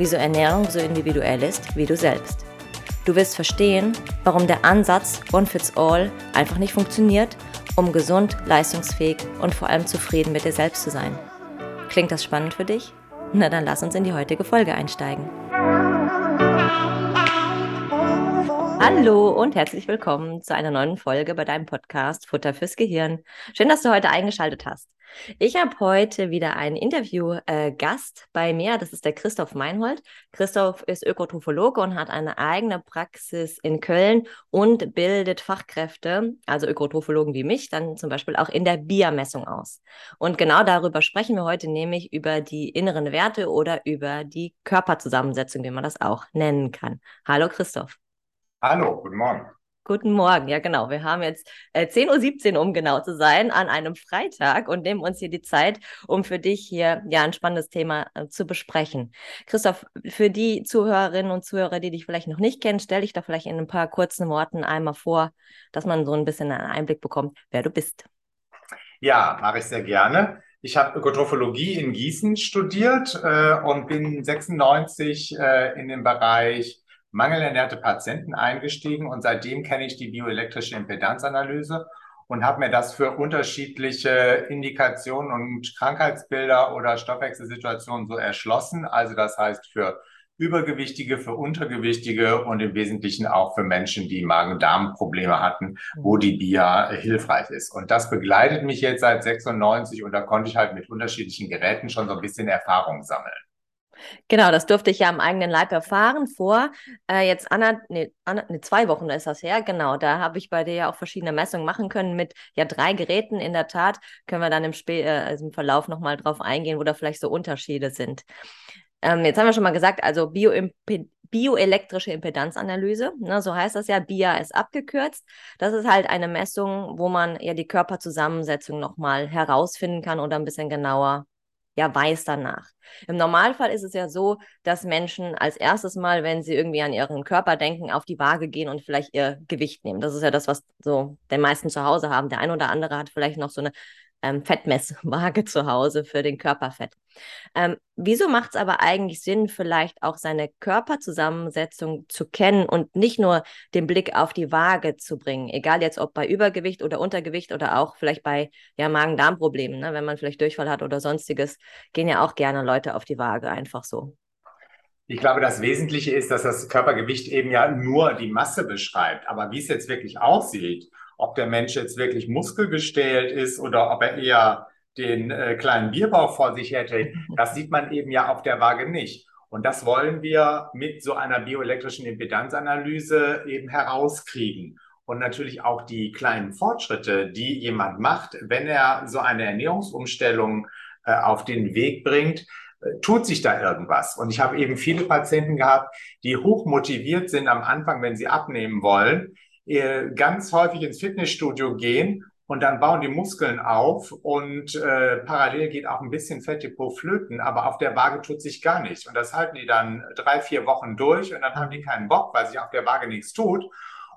wieso Ernährung so individuell ist wie du selbst. Du wirst verstehen, warum der Ansatz One Fits All einfach nicht funktioniert, um gesund, leistungsfähig und vor allem zufrieden mit dir selbst zu sein. Klingt das spannend für dich? Na dann lass uns in die heutige Folge einsteigen. Hallo und herzlich willkommen zu einer neuen Folge bei deinem Podcast Futter fürs Gehirn. Schön, dass du heute eingeschaltet hast. Ich habe heute wieder einen Interviewgast äh, bei mir. Das ist der Christoph Meinhold. Christoph ist Ökotrophologe und hat eine eigene Praxis in Köln und bildet Fachkräfte, also Ökotrophologen wie mich, dann zum Beispiel auch in der Biermessung aus. Und genau darüber sprechen wir heute, nämlich über die inneren Werte oder über die Körperzusammensetzung, wie man das auch nennen kann. Hallo Christoph. Hallo, guten Morgen. Guten Morgen, ja genau. Wir haben jetzt äh, 10.17 Uhr, um genau zu sein, an einem Freitag und nehmen uns hier die Zeit, um für dich hier ja ein spannendes Thema äh, zu besprechen. Christoph, für die Zuhörerinnen und Zuhörer, die dich vielleicht noch nicht kennen, stell dich doch vielleicht in ein paar kurzen Worten einmal vor, dass man so ein bisschen einen Einblick bekommt, wer du bist. Ja, mache ich sehr gerne. Ich habe Ökotrophologie in Gießen studiert äh, und bin 96 äh, in dem Bereich mangelernährte Patienten eingestiegen und seitdem kenne ich die bioelektrische Impedanzanalyse und habe mir das für unterschiedliche Indikationen und Krankheitsbilder oder Stoffwechselsituationen so erschlossen. Also das heißt für Übergewichtige, für Untergewichtige und im Wesentlichen auch für Menschen, die Magen-Darm-Probleme hatten, wo die BIA hilfreich ist. Und das begleitet mich jetzt seit 96 und da konnte ich halt mit unterschiedlichen Geräten schon so ein bisschen Erfahrung sammeln. Genau, das durfte ich ja am eigenen Leib erfahren vor äh, jetzt Anna, nee, Anna, nee, zwei Wochen ist das her. Genau, da habe ich bei dir ja auch verschiedene Messungen machen können mit ja drei Geräten. In der Tat können wir dann im, Sp äh, also im Verlauf nochmal drauf eingehen, wo da vielleicht so Unterschiede sind. Ähm, jetzt haben wir schon mal gesagt, also Bioimpe bioelektrische Impedanzanalyse, ne, so heißt das ja, BIA ist abgekürzt. Das ist halt eine Messung, wo man ja die Körperzusammensetzung nochmal herausfinden kann oder ein bisschen genauer ja weiß danach. Im Normalfall ist es ja so, dass Menschen als erstes Mal, wenn sie irgendwie an ihren Körper denken, auf die Waage gehen und vielleicht ihr Gewicht nehmen. Das ist ja das, was so die meisten zu Hause haben. Der ein oder andere hat vielleicht noch so eine ähm, Fettmesswaage zu Hause für den Körperfett. Ähm, wieso macht es aber eigentlich Sinn, vielleicht auch seine Körperzusammensetzung zu kennen und nicht nur den Blick auf die Waage zu bringen? Egal jetzt ob bei Übergewicht oder Untergewicht oder auch vielleicht bei ja, Magen-Darm-Problemen, ne? wenn man vielleicht Durchfall hat oder sonstiges, gehen ja auch gerne Leute auf die Waage einfach so. Ich glaube, das Wesentliche ist, dass das Körpergewicht eben ja nur die Masse beschreibt. Aber wie es jetzt wirklich aussieht ob der Mensch jetzt wirklich muskelgestählt ist oder ob er eher den äh, kleinen Bierbauch vor sich hätte, das sieht man eben ja auf der Waage nicht. Und das wollen wir mit so einer bioelektrischen Impedanzanalyse eben herauskriegen. Und natürlich auch die kleinen Fortschritte, die jemand macht, wenn er so eine Ernährungsumstellung äh, auf den Weg bringt, äh, tut sich da irgendwas. Und ich habe eben viele Patienten gehabt, die hoch motiviert sind am Anfang, wenn sie abnehmen wollen, ganz häufig ins Fitnessstudio gehen und dann bauen die Muskeln auf und äh, parallel geht auch ein bisschen Fettdepot flöten, aber auf der Waage tut sich gar nichts. Und das halten die dann drei, vier Wochen durch und dann haben die keinen Bock, weil sich auf der Waage nichts tut.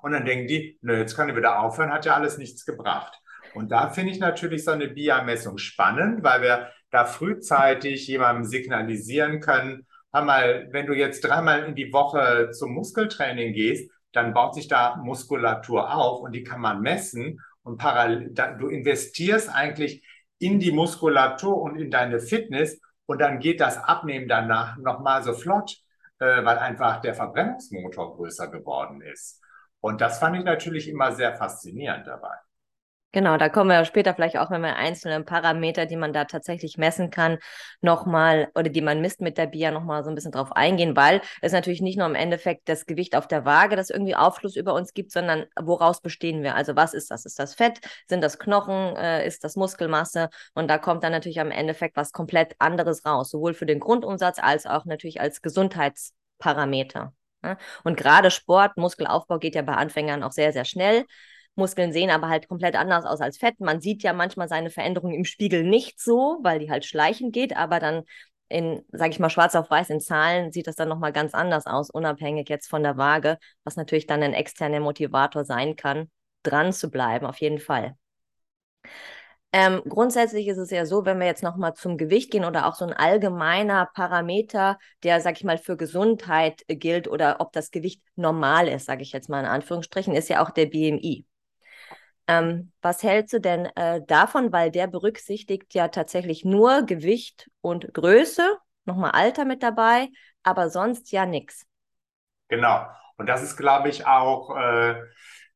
Und dann denken die, nö, jetzt kann ich wieder aufhören, hat ja alles nichts gebracht. Und da finde ich natürlich so eine BIA-Messung spannend, weil wir da frühzeitig jemandem signalisieren können, hör mal, wenn du jetzt dreimal in die Woche zum Muskeltraining gehst, dann baut sich da Muskulatur auf und die kann man messen und parallel, du investierst eigentlich in die Muskulatur und in deine Fitness und dann geht das Abnehmen danach nochmal so flott, äh, weil einfach der Verbrennungsmotor größer geworden ist. Und das fand ich natürlich immer sehr faszinierend dabei. Genau, da kommen wir später vielleicht auch, wenn wir einzelne Parameter, die man da tatsächlich messen kann, nochmal oder die man misst mit der BIA nochmal so ein bisschen drauf eingehen, weil es natürlich nicht nur im Endeffekt das Gewicht auf der Waage, das irgendwie Aufschluss über uns gibt, sondern woraus bestehen wir? Also was ist das? Ist das Fett? Sind das Knochen? Äh, ist das Muskelmasse? Und da kommt dann natürlich am Endeffekt was komplett anderes raus, sowohl für den Grundumsatz als auch natürlich als Gesundheitsparameter. Ne? Und gerade Sport, Muskelaufbau geht ja bei Anfängern auch sehr, sehr schnell. Muskeln sehen aber halt komplett anders aus als Fett. Man sieht ja manchmal seine Veränderungen im Spiegel nicht so, weil die halt schleichend geht, aber dann in, sage ich mal, schwarz auf weiß in Zahlen sieht das dann nochmal ganz anders aus, unabhängig jetzt von der Waage, was natürlich dann ein externer Motivator sein kann, dran zu bleiben, auf jeden Fall. Ähm, grundsätzlich ist es ja so, wenn wir jetzt nochmal zum Gewicht gehen oder auch so ein allgemeiner Parameter, der, sag ich mal, für Gesundheit gilt oder ob das Gewicht normal ist, sage ich jetzt mal in Anführungsstrichen, ist ja auch der BMI. Ähm, was hältst du denn äh, davon? Weil der berücksichtigt ja tatsächlich nur Gewicht und Größe, nochmal Alter mit dabei, aber sonst ja nichts. Genau. Und das ist, glaube ich, auch äh,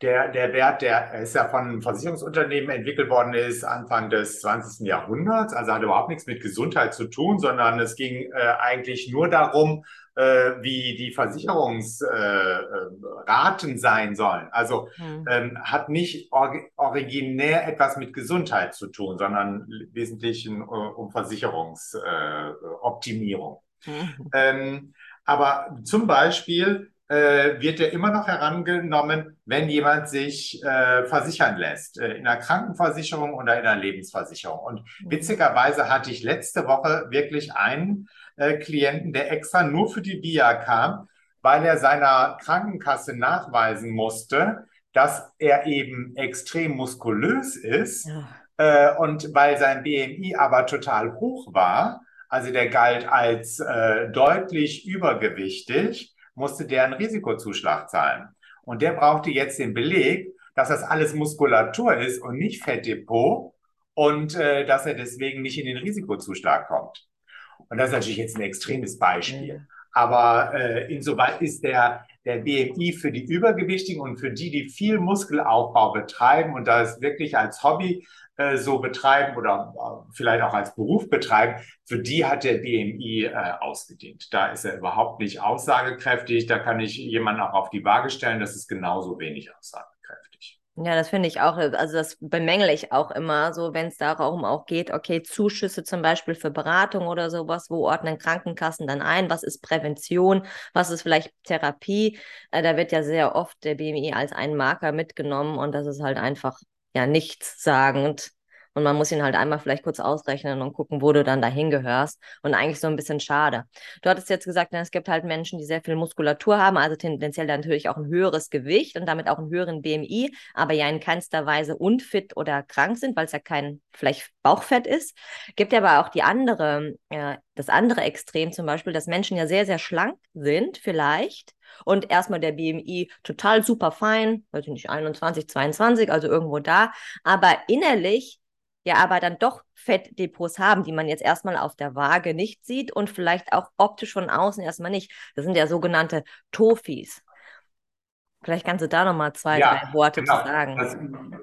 der, der Wert, der ist ja von Versicherungsunternehmen entwickelt worden ist, Anfang des 20. Jahrhunderts. Also hat überhaupt nichts mit Gesundheit zu tun, sondern es ging äh, eigentlich nur darum, äh, wie die Versicherungsraten äh, sein sollen. Also hm. ähm, hat nicht or originär etwas mit Gesundheit zu tun, sondern wesentlich in, um Versicherungsoptimierung. Hm. Ähm, aber zum Beispiel äh, wird er immer noch herangenommen, wenn jemand sich äh, versichern lässt, äh, in einer Krankenversicherung oder in einer Lebensversicherung. Und mhm. witzigerweise hatte ich letzte Woche wirklich einen äh, Klienten, der extra nur für die VIA kam, weil er seiner Krankenkasse nachweisen musste, dass er eben extrem muskulös ist ja. Äh, und weil sein BMI aber total hoch war, also der galt als äh, deutlich übergewichtig, musste der einen Risikozuschlag zahlen. Und der brauchte jetzt den Beleg, dass das alles Muskulatur ist und nicht Fettdepot und äh, dass er deswegen nicht in den Risikozuschlag kommt. Und das ist natürlich jetzt ein extremes Beispiel. Ja. Aber äh, insoweit ist der, der BMI für die Übergewichtigen und für die, die viel Muskelaufbau betreiben und das wirklich als Hobby äh, so betreiben oder äh, vielleicht auch als Beruf betreiben, für die hat der BMI äh, ausgedient. Da ist er überhaupt nicht aussagekräftig. Da kann ich jemanden auch auf die Waage stellen. Das ist genauso wenig aussagekräftig. Ja, das finde ich auch, also das bemängele ich auch immer so, wenn es darum auch geht, okay, Zuschüsse zum Beispiel für Beratung oder sowas, wo ordnen Krankenkassen dann ein, was ist Prävention, was ist vielleicht Therapie, äh, da wird ja sehr oft der BMI als ein Marker mitgenommen und das ist halt einfach ja nichtssagend. Und man muss ihn halt einmal vielleicht kurz ausrechnen und gucken, wo du dann dahin gehörst. Und eigentlich so ein bisschen schade. Du hattest jetzt gesagt, es gibt halt Menschen, die sehr viel Muskulatur haben, also tendenziell natürlich auch ein höheres Gewicht und damit auch einen höheren BMI, aber ja in keinster Weise unfit oder krank sind, weil es ja kein vielleicht Bauchfett ist. Gibt aber auch die andere, äh, das andere Extrem zum Beispiel, dass Menschen ja sehr, sehr schlank sind, vielleicht, und erstmal der BMI total super fein, weiß ich nicht, 21, 22, also irgendwo da, aber innerlich ja aber dann doch Fettdepots haben, die man jetzt erstmal auf der Waage nicht sieht und vielleicht auch optisch von außen erstmal nicht. Das sind ja sogenannte Tofis. Vielleicht kannst du da nochmal zwei, ja, drei Worte genau. zu sagen. Das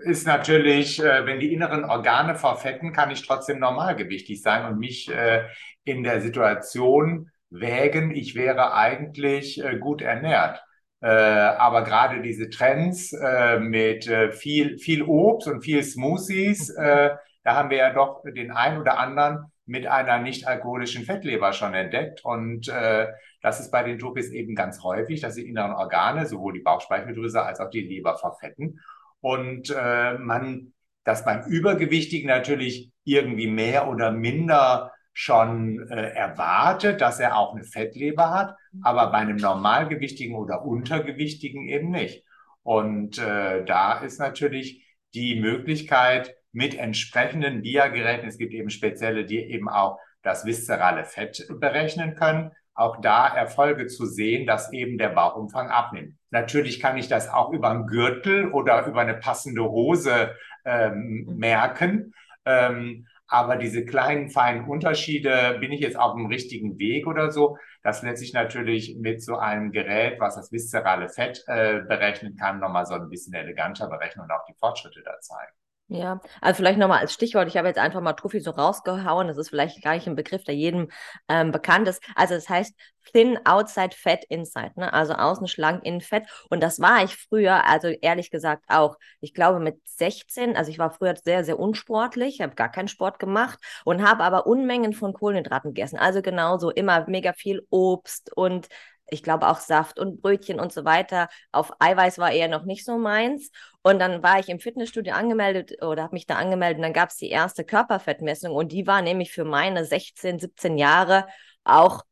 ist natürlich, äh, wenn die inneren Organe verfetten, kann ich trotzdem normalgewichtig sein und mich äh, in der Situation wägen, ich wäre eigentlich äh, gut ernährt. Äh, aber gerade diese Trends mit viel, viel Obst und viel Smoothies, äh, da haben wir ja doch den einen oder anderen mit einer nicht alkoholischen Fettleber schon entdeckt. Und äh, das ist bei den Topis eben ganz häufig, dass die inneren Organe, sowohl die Bauchspeicheldrüse als auch die Leber verfetten. Und äh, man das beim Übergewichtigen natürlich irgendwie mehr oder minder schon äh, erwartet, dass er auch eine Fettleber hat, aber bei einem Normalgewichtigen oder Untergewichtigen eben nicht. Und äh, da ist natürlich die Möglichkeit mit entsprechenden Dia-Geräten, es gibt eben spezielle, die eben auch das viszerale Fett berechnen können, auch da Erfolge zu sehen, dass eben der Bauchumfang abnimmt. Natürlich kann ich das auch über einen Gürtel oder über eine passende Hose ähm, merken. Ähm, aber diese kleinen, feinen Unterschiede, bin ich jetzt auf dem richtigen Weg oder so, das lässt sich natürlich mit so einem Gerät, was das viszerale Fett äh, berechnen kann, nochmal so ein bisschen eleganter berechnen und auch die Fortschritte da zeigen. Ja, also vielleicht nochmal als Stichwort, ich habe jetzt einfach mal Trophy so rausgehauen, das ist vielleicht gar nicht ein Begriff, der jedem ähm, bekannt ist. Also das heißt thin outside, fat inside, ne? also außen schlank, innen fett. Und das war ich früher, also ehrlich gesagt auch, ich glaube mit 16, also ich war früher sehr, sehr unsportlich, habe gar keinen Sport gemacht und habe aber Unmengen von Kohlenhydraten gegessen. Also genauso immer mega viel Obst und ich glaube auch Saft und Brötchen und so weiter. Auf Eiweiß war eher noch nicht so meins. Und dann war ich im Fitnessstudio angemeldet oder habe mich da angemeldet und dann gab es die erste Körperfettmessung und die war nämlich für meine 16, 17 Jahre auch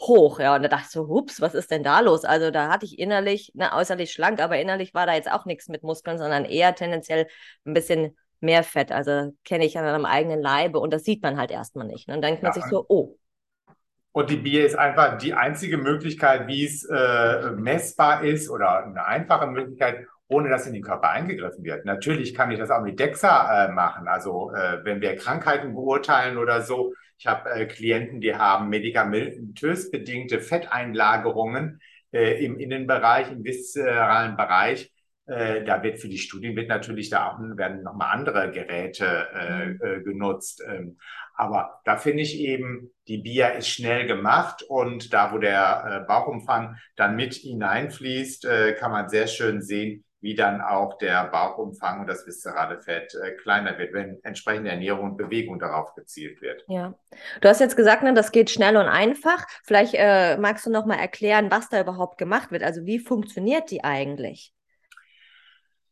hoch, ja. Und da dachte ich so, hups, was ist denn da los? Also da hatte ich innerlich, ne, äußerlich schlank, aber innerlich war da jetzt auch nichts mit Muskeln, sondern eher tendenziell ein bisschen mehr Fett. Also kenne ich an einem eigenen Leibe und das sieht man halt erstmal nicht. Ne? Und dann denkt man sich so, oh. Und die Bier ist einfach die einzige Möglichkeit, wie es äh, messbar ist oder eine einfache Möglichkeit, ohne dass in den Körper eingegriffen wird. Natürlich kann ich das auch mit DEXA äh, machen. Also äh, wenn wir Krankheiten beurteilen oder so. Ich habe äh, Klienten, die haben medikamentös bedingte Fetteinlagerungen äh, im Innenbereich, im viszeralen Bereich. Äh, da wird für die Studien wird natürlich da auch werden nochmal andere Geräte mhm. genutzt. Ähm, aber da finde ich eben, die BIA ist schnell gemacht und da, wo der äh, Bauchumfang dann mit hineinfließt, äh, kann man sehr schön sehen, wie dann auch der Bauchumfang und das viszerale Fett äh, kleiner wird, wenn entsprechende Ernährung und Bewegung darauf gezielt wird. Ja, du hast jetzt gesagt, ne, das geht schnell und einfach. Vielleicht magst du noch mal erklären, was da überhaupt gemacht wird. Also wie funktioniert die eigentlich?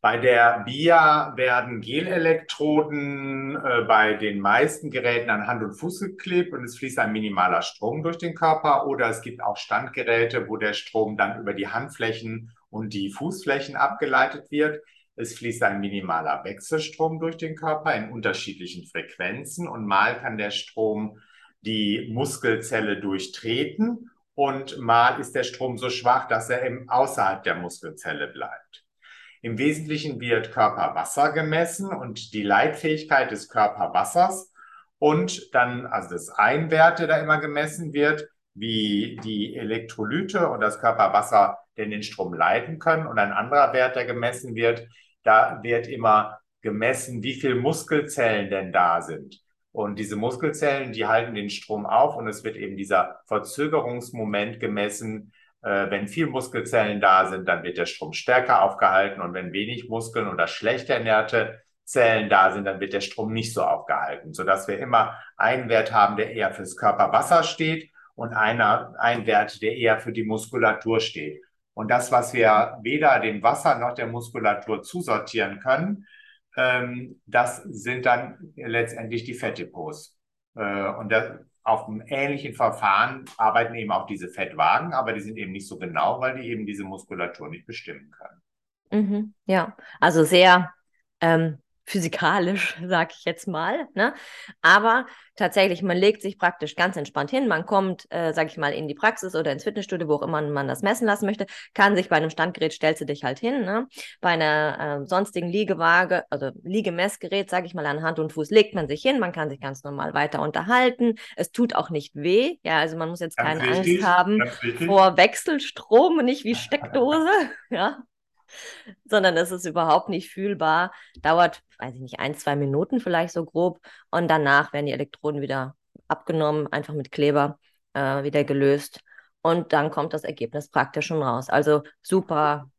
Bei der BIA werden Gelelektroden äh, bei den meisten Geräten an Hand und Fuß geklebt und es fließt ein minimaler Strom durch den Körper. Oder es gibt auch Standgeräte, wo der Strom dann über die Handflächen und die Fußflächen abgeleitet wird. Es fließt ein minimaler Wechselstrom durch den Körper in unterschiedlichen Frequenzen und mal kann der Strom die Muskelzelle durchtreten und mal ist der Strom so schwach, dass er eben außerhalb der Muskelzelle bleibt. Im Wesentlichen wird Körperwasser gemessen und die Leitfähigkeit des Körperwassers und dann, also das Einwerte da immer gemessen wird, wie die Elektrolyte und das Körperwasser denn den Strom leiten können. Und ein anderer Wert, der gemessen wird, da wird immer gemessen, wie viele Muskelzellen denn da sind. Und diese Muskelzellen, die halten den Strom auf und es wird eben dieser Verzögerungsmoment gemessen. Äh, wenn viel Muskelzellen da sind, dann wird der Strom stärker aufgehalten und wenn wenig Muskeln oder schlecht ernährte Zellen da sind, dann wird der Strom nicht so aufgehalten, sodass wir immer einen Wert haben, der eher fürs Körperwasser steht und einer, ein Wert, der eher für die Muskulatur steht. Und das, was wir weder dem Wasser noch der Muskulatur zusortieren können, ähm, das sind dann letztendlich die Fettdepots. Äh, und das, auf einem ähnlichen Verfahren arbeiten eben auch diese Fettwagen, aber die sind eben nicht so genau, weil die eben diese Muskulatur nicht bestimmen können. Mhm, ja, also sehr ähm, physikalisch, sag ich jetzt mal. Ne? Aber tatsächlich, man legt sich praktisch ganz entspannt hin. Man kommt, äh, sag ich mal, in die Praxis oder ins Fitnessstudio, wo auch immer man das messen lassen möchte, kann sich bei einem Standgerät, stellst du dich halt hin. Ne? Bei einer äh, sonstigen Liegewaage, also Liegemessgerät, sag ich mal, an Hand und Fuß legt man sich hin. Man kann sich ganz normal weiter unterhalten. Es tut auch nicht weh. Ja, also man muss jetzt ganz keine wichtig, Angst haben vor Wechselstrom, nicht wie Steckdose. ja, sondern es ist überhaupt nicht fühlbar. Dauert, weiß ich nicht, ein, zwei Minuten vielleicht so grob. Und danach werden die Elektroden wieder abgenommen, einfach mit Kleber äh, wieder gelöst. Und dann kommt das Ergebnis praktisch schon raus. Also super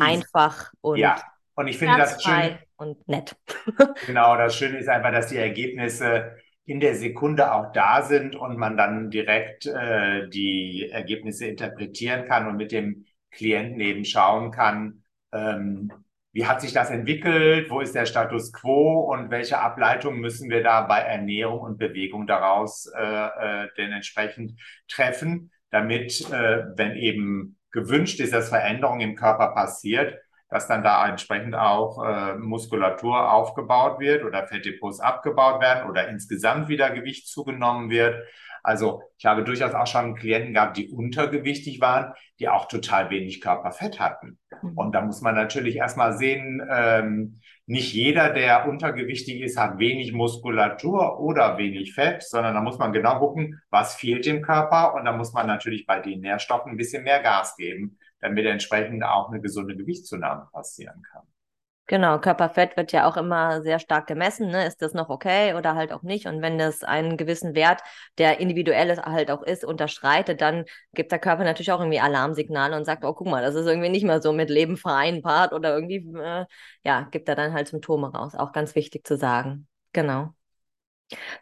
einfach und, ja. und ich finde das schön und nett. genau, das Schöne ist einfach, dass die Ergebnisse in der Sekunde auch da sind und man dann direkt äh, die Ergebnisse interpretieren kann und mit dem Klienten eben schauen kann, ähm, wie hat sich das entwickelt, wo ist der Status quo und welche Ableitungen müssen wir da bei Ernährung und Bewegung daraus äh, äh, denn entsprechend treffen, damit, äh, wenn eben gewünscht ist, dass Veränderung im Körper passiert, dass dann da entsprechend auch äh, Muskulatur aufgebaut wird oder Fettdepots abgebaut werden oder insgesamt wieder Gewicht zugenommen wird. Also ich habe durchaus auch schon Klienten gehabt, die untergewichtig waren, die auch total wenig Körperfett hatten. Mhm. Und da muss man natürlich erstmal sehen, ähm, nicht jeder, der untergewichtig ist, hat wenig Muskulatur oder wenig Fett, sondern da muss man genau gucken, was fehlt dem Körper. Und da muss man natürlich bei den Nährstoffen ein bisschen mehr Gas geben, damit entsprechend auch eine gesunde Gewichtszunahme passieren kann. Genau, Körperfett wird ja auch immer sehr stark gemessen. Ne? Ist das noch okay oder halt auch nicht? Und wenn das einen gewissen Wert, der individuell halt auch ist, unterschreitet, dann gibt der Körper natürlich auch irgendwie Alarmsignale und sagt, oh, guck mal, das ist irgendwie nicht mehr so mit Leben vereinbart oder irgendwie, äh, ja, gibt er dann halt Symptome raus. Auch ganz wichtig zu sagen. Genau.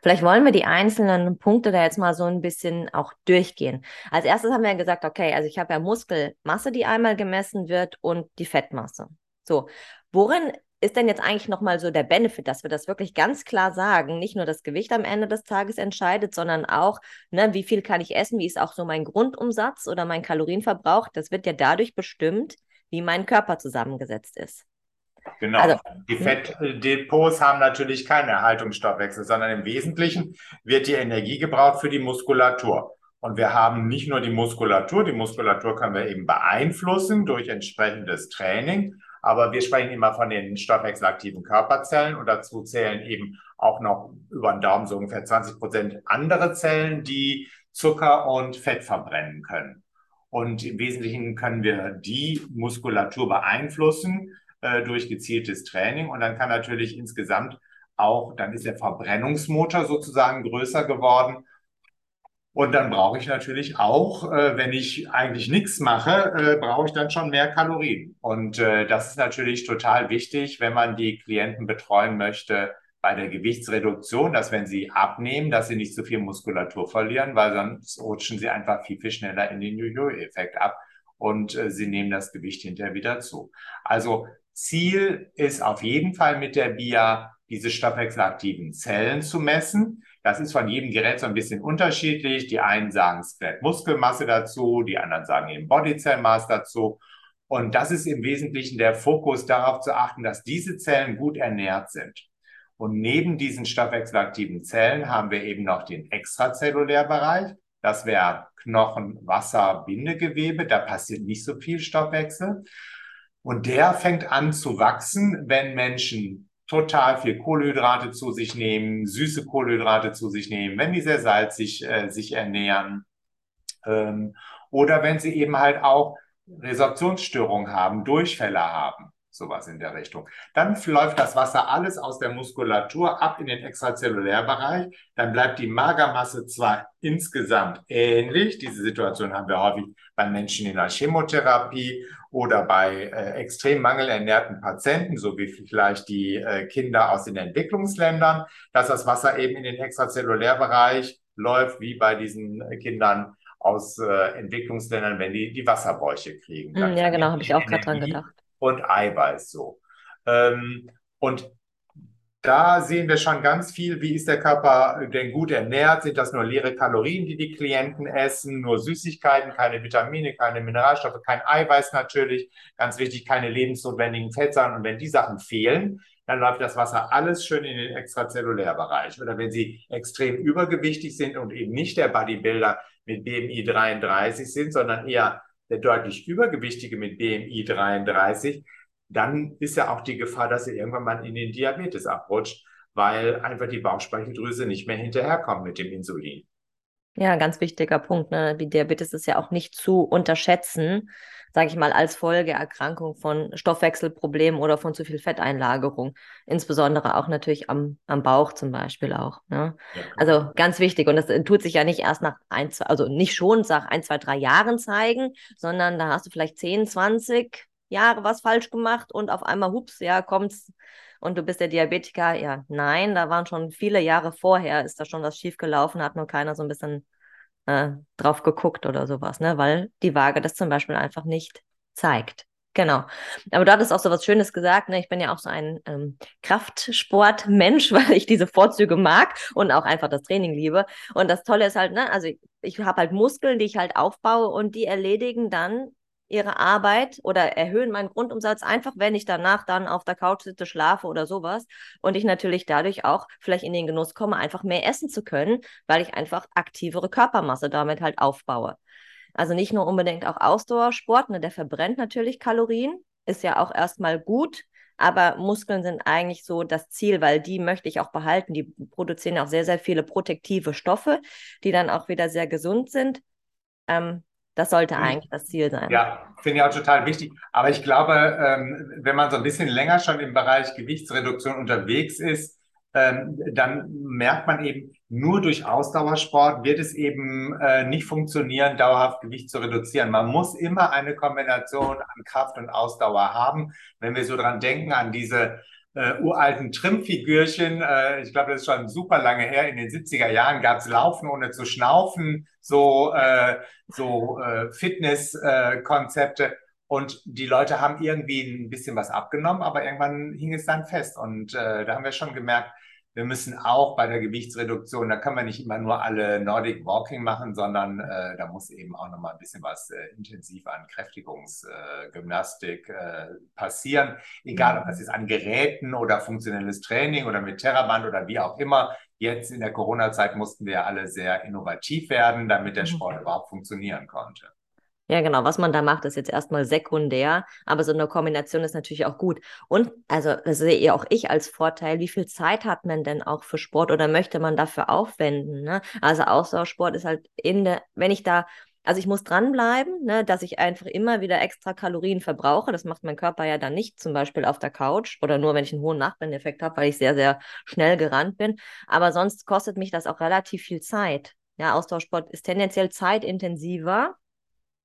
Vielleicht wollen wir die einzelnen Punkte da jetzt mal so ein bisschen auch durchgehen. Als erstes haben wir ja gesagt, okay, also ich habe ja Muskelmasse, die einmal gemessen wird und die Fettmasse. So, worin ist denn jetzt eigentlich nochmal so der Benefit, dass wir das wirklich ganz klar sagen? Nicht nur das Gewicht am Ende des Tages entscheidet, sondern auch, ne, wie viel kann ich essen, wie ist auch so mein Grundumsatz oder mein Kalorienverbrauch. Das wird ja dadurch bestimmt, wie mein Körper zusammengesetzt ist. Genau. Also, die hm? Fettdepots haben natürlich keinen Erhaltungsstoffwechsel, sondern im Wesentlichen wird die Energie gebraucht für die Muskulatur. Und wir haben nicht nur die Muskulatur, die Muskulatur können wir eben beeinflussen durch entsprechendes Training, aber wir sprechen immer von den stoffwechselaktiven Körperzellen und dazu zählen eben auch noch über den Daumen so ungefähr 20 Prozent andere Zellen, die Zucker und Fett verbrennen können. Und im Wesentlichen können wir die Muskulatur beeinflussen äh, durch gezieltes Training. Und dann kann natürlich insgesamt auch, dann ist der Verbrennungsmotor sozusagen größer geworden. Und dann brauche ich natürlich auch, äh, wenn ich eigentlich nichts mache, äh, brauche ich dann schon mehr Kalorien. Und äh, das ist natürlich total wichtig, wenn man die Klienten betreuen möchte bei der Gewichtsreduktion, dass wenn sie abnehmen, dass sie nicht zu viel Muskulatur verlieren, weil sonst rutschen sie einfach viel, viel schneller in den Jojo-Effekt ab und äh, sie nehmen das Gewicht hinterher wieder zu. Also Ziel ist auf jeden Fall mit der BIA diese stoffwechselaktiven Zellen zu messen. Das ist von jedem Gerät so ein bisschen unterschiedlich. Die einen sagen Skelettmuskelmasse dazu, die anderen sagen eben Bodyzellmaß dazu. Und das ist im Wesentlichen der Fokus darauf zu achten, dass diese Zellen gut ernährt sind. Und neben diesen stoffwechselaktiven Zellen haben wir eben noch den Extrazellulärbereich. Das wäre Knochen, Wasser, Bindegewebe. Da passiert nicht so viel Stoffwechsel. Und der fängt an zu wachsen, wenn Menschen total viel Kohlenhydrate zu sich nehmen, süße Kohlenhydrate zu sich nehmen, wenn die sehr salzig äh, sich ernähren ähm, oder wenn sie eben halt auch Resorptionsstörungen haben, Durchfälle haben sowas in der Richtung. Dann läuft das Wasser alles aus der Muskulatur ab in den Extrazellulärbereich. Dann bleibt die Magermasse zwar insgesamt ähnlich. Diese Situation haben wir häufig bei Menschen in der Chemotherapie oder bei äh, extrem mangelernährten Patienten, so wie vielleicht die äh, Kinder aus den Entwicklungsländern, dass das Wasser eben in den Extrazellulärbereich läuft, wie bei diesen Kindern aus äh, Entwicklungsländern, wenn die die Wasserbräuche kriegen. Dann ja, genau, habe ich auch gerade dran gedacht und Eiweiß so. Ähm, und da sehen wir schon ganz viel, wie ist der Körper denn gut ernährt? Sind das nur leere Kalorien, die die Klienten essen? Nur Süßigkeiten, keine Vitamine, keine Mineralstoffe, kein Eiweiß natürlich. Ganz wichtig, keine lebensnotwendigen Fettsäuren. Und wenn die Sachen fehlen, dann läuft das Wasser alles schön in den Extrazellulärbereich. Oder wenn sie extrem übergewichtig sind und eben nicht der Bodybuilder mit BMI 33 sind, sondern eher der deutlich Übergewichtige mit BMI 33, dann ist ja auch die Gefahr, dass er irgendwann mal in den Diabetes abrutscht, weil einfach die Bauchspeicheldrüse nicht mehr hinterherkommt mit dem Insulin. Ja, ganz wichtiger Punkt. Ne? Die Diabetes ist ja auch nicht zu unterschätzen, sage ich mal, als Folgeerkrankung von Stoffwechselproblemen oder von zu viel Fetteinlagerung. Insbesondere auch natürlich am, am Bauch zum Beispiel auch. Ne? Ja, also ganz wichtig. Und das tut sich ja nicht erst nach ein, zwei, also nicht schon nach ein, zwei, drei Jahren zeigen, sondern da hast du vielleicht 10, 20 Jahre was falsch gemacht und auf einmal, hups, ja, kommt's und du bist der Diabetiker. Ja, nein, da waren schon viele Jahre vorher, ist da schon was schiefgelaufen, hat nur keiner so ein bisschen äh, drauf geguckt oder sowas, ne? Weil die Waage das zum Beispiel einfach nicht zeigt. Genau. Aber du hattest auch so was Schönes gesagt. Ne? Ich bin ja auch so ein ähm, Kraftsportmensch, weil ich diese Vorzüge mag und auch einfach das Training liebe. Und das Tolle ist halt, ne, also ich, ich habe halt Muskeln, die ich halt aufbaue und die erledigen dann ihre Arbeit oder erhöhen meinen Grundumsatz einfach, wenn ich danach dann auf der Couch sitze, schlafe oder sowas. Und ich natürlich dadurch auch vielleicht in den Genuss komme, einfach mehr essen zu können, weil ich einfach aktivere Körpermasse damit halt aufbaue. Also nicht nur unbedingt auch Ausdauersport, ne, der verbrennt natürlich Kalorien, ist ja auch erstmal gut, aber Muskeln sind eigentlich so das Ziel, weil die möchte ich auch behalten. Die produzieren auch sehr, sehr viele protektive Stoffe, die dann auch wieder sehr gesund sind. Ähm, das sollte eigentlich das Ziel sein. Ja, finde ich auch total wichtig. Aber ich glaube, ähm, wenn man so ein bisschen länger schon im Bereich Gewichtsreduktion unterwegs ist, ähm, dann merkt man eben, nur durch Ausdauersport wird es eben äh, nicht funktionieren, dauerhaft Gewicht zu reduzieren. Man muss immer eine Kombination an Kraft und Ausdauer haben. Wenn wir so dran denken, an diese äh, uralten Trimmfigürchen. Äh, ich glaube, das ist schon super lange her. In den 70er Jahren gab es Laufen ohne zu schnaufen, so, äh, so äh, Fitnesskonzepte. Und die Leute haben irgendwie ein bisschen was abgenommen, aber irgendwann hing es dann fest. Und äh, da haben wir schon gemerkt, wir müssen auch bei der Gewichtsreduktion, da kann man nicht immer nur alle Nordic Walking machen, sondern äh, da muss eben auch noch mal ein bisschen was äh, intensiv an Kräftigungsgymnastik äh, äh, passieren. Egal, ob das jetzt an Geräten oder funktionelles Training oder mit Terraband oder wie auch immer. Jetzt in der Corona-Zeit mussten wir alle sehr innovativ werden, damit der mhm. Sport überhaupt funktionieren konnte. Ja, genau. Was man da macht, ist jetzt erstmal sekundär, aber so eine Kombination ist natürlich auch gut. Und also, das sehe ich auch ich als Vorteil. Wie viel Zeit hat man denn auch für Sport oder möchte man dafür aufwenden? Ne? Also Ausdauersport ist halt in der, wenn ich da, also ich muss dranbleiben, ne, dass ich einfach immer wieder extra Kalorien verbrauche. Das macht mein Körper ja dann nicht, zum Beispiel auf der Couch oder nur, wenn ich einen hohen Nachbrenneffekt habe, weil ich sehr, sehr schnell gerannt bin. Aber sonst kostet mich das auch relativ viel Zeit. Ja, Ausdauersport ist tendenziell zeitintensiver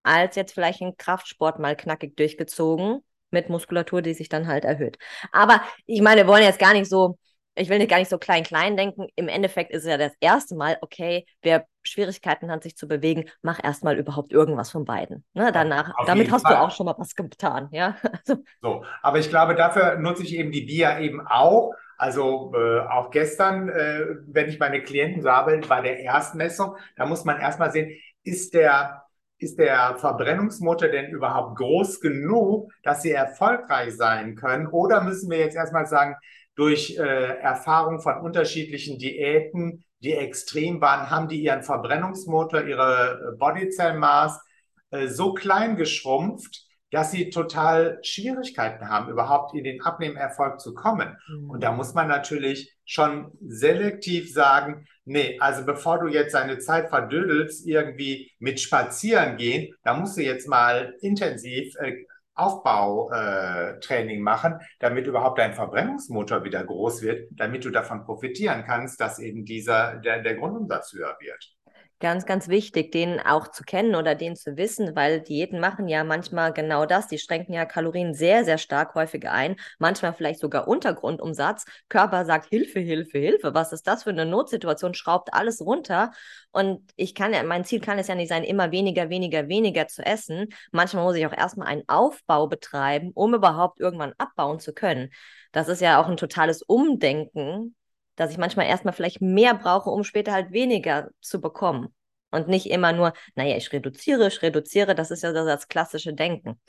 als jetzt vielleicht ein Kraftsport mal knackig durchgezogen mit Muskulatur, die sich dann halt erhöht. Aber ich meine, wir wollen jetzt gar nicht so, ich will nicht gar nicht so klein-klein denken. Im Endeffekt ist es ja das erste Mal, okay, wer Schwierigkeiten hat, sich zu bewegen, mach erstmal überhaupt irgendwas von beiden. Ne, danach, damit hast Fall. du auch schon mal was getan, ja. Also. So, aber ich glaube, dafür nutze ich eben die BIA eben auch. Also äh, auch gestern, äh, wenn ich meine Klienten sabbel bei der Erstmessung, da muss man erstmal sehen, ist der ist der Verbrennungsmotor denn überhaupt groß genug, dass sie erfolgreich sein können? Oder müssen wir jetzt erstmal sagen, durch äh, Erfahrung von unterschiedlichen Diäten, die extrem waren, haben die ihren Verbrennungsmotor, ihre äh, Bodycell-Maß äh, so klein geschrumpft, dass sie total Schwierigkeiten haben, überhaupt in den Abnehmerfolg zu kommen. Mhm. Und da muss man natürlich schon selektiv sagen, nee, also bevor du jetzt deine Zeit verdödelst, irgendwie mit Spazieren gehen, da musst du jetzt mal intensiv äh, Aufbautraining äh, machen, damit überhaupt dein Verbrennungsmotor wieder groß wird, damit du davon profitieren kannst, dass eben dieser, der, der Grundumsatz höher wird. Ganz, ganz wichtig, den auch zu kennen oder den zu wissen, weil Diäten machen ja manchmal genau das. Die schränken ja Kalorien sehr, sehr stark häufig ein, manchmal vielleicht sogar Untergrundumsatz. Körper sagt Hilfe, Hilfe, Hilfe. Was ist das für eine Notsituation? Schraubt alles runter. Und ich kann ja, mein Ziel kann es ja nicht sein, immer weniger, weniger, weniger zu essen. Manchmal muss ich auch erstmal einen Aufbau betreiben, um überhaupt irgendwann abbauen zu können. Das ist ja auch ein totales Umdenken dass ich manchmal erstmal vielleicht mehr brauche, um später halt weniger zu bekommen. Und nicht immer nur, naja, ich reduziere, ich reduziere, das ist ja das klassische Denken.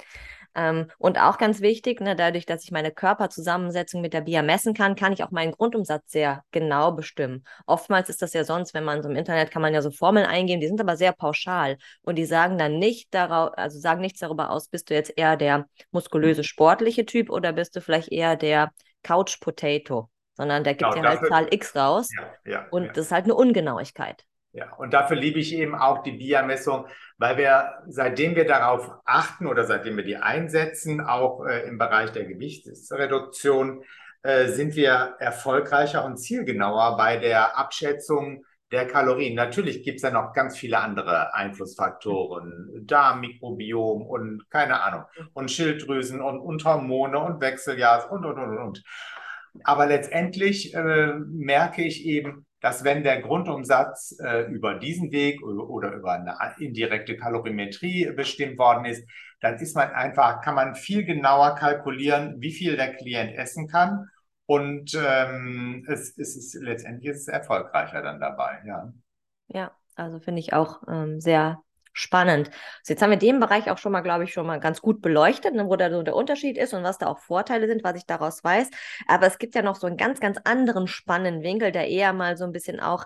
Ähm, und auch ganz wichtig, ne, dadurch, dass ich meine Körperzusammensetzung mit der BIA messen kann, kann ich auch meinen Grundumsatz sehr genau bestimmen. Oftmals ist das ja sonst, wenn man so im Internet kann man ja so Formeln eingeben, die sind aber sehr pauschal und die sagen dann nicht darauf, also sagen nichts darüber aus, bist du jetzt eher der muskulöse sportliche Typ oder bist du vielleicht eher der Couch Potato? Sondern der gibt genau, ja halt Zahl X raus. Ja, ja, und ja. das ist halt eine Ungenauigkeit. Ja, und dafür liebe ich eben auch die BIA-Messung, weil wir, seitdem wir darauf achten oder seitdem wir die einsetzen, auch äh, im Bereich der Gewichtsreduktion, äh, sind wir erfolgreicher und zielgenauer bei der Abschätzung der Kalorien. Natürlich gibt es ja noch ganz viele andere Einflussfaktoren, Darmmikrobiom und keine Ahnung, und Schilddrüsen und, und Hormone und Wechseljahr und, und, und, und. Aber letztendlich äh, merke ich eben, dass wenn der Grundumsatz äh, über diesen Weg oder über eine indirekte Kalorimetrie bestimmt worden ist, dann ist man einfach, kann man viel genauer kalkulieren, wie viel der Klient essen kann. Und ähm, es, es ist letztendlich ist es erfolgreicher dann dabei, ja. Ja, also finde ich auch ähm, sehr spannend. So, jetzt haben wir den Bereich auch schon mal, glaube ich, schon mal ganz gut beleuchtet, ne, wo da so der Unterschied ist und was da auch Vorteile sind, was ich daraus weiß. Aber es gibt ja noch so einen ganz, ganz anderen spannenden Winkel, der eher mal so ein bisschen auch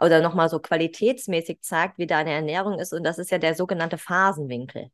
oder nochmal so qualitätsmäßig zeigt, wie deine Ernährung ist. Und das ist ja der sogenannte Phasenwinkel.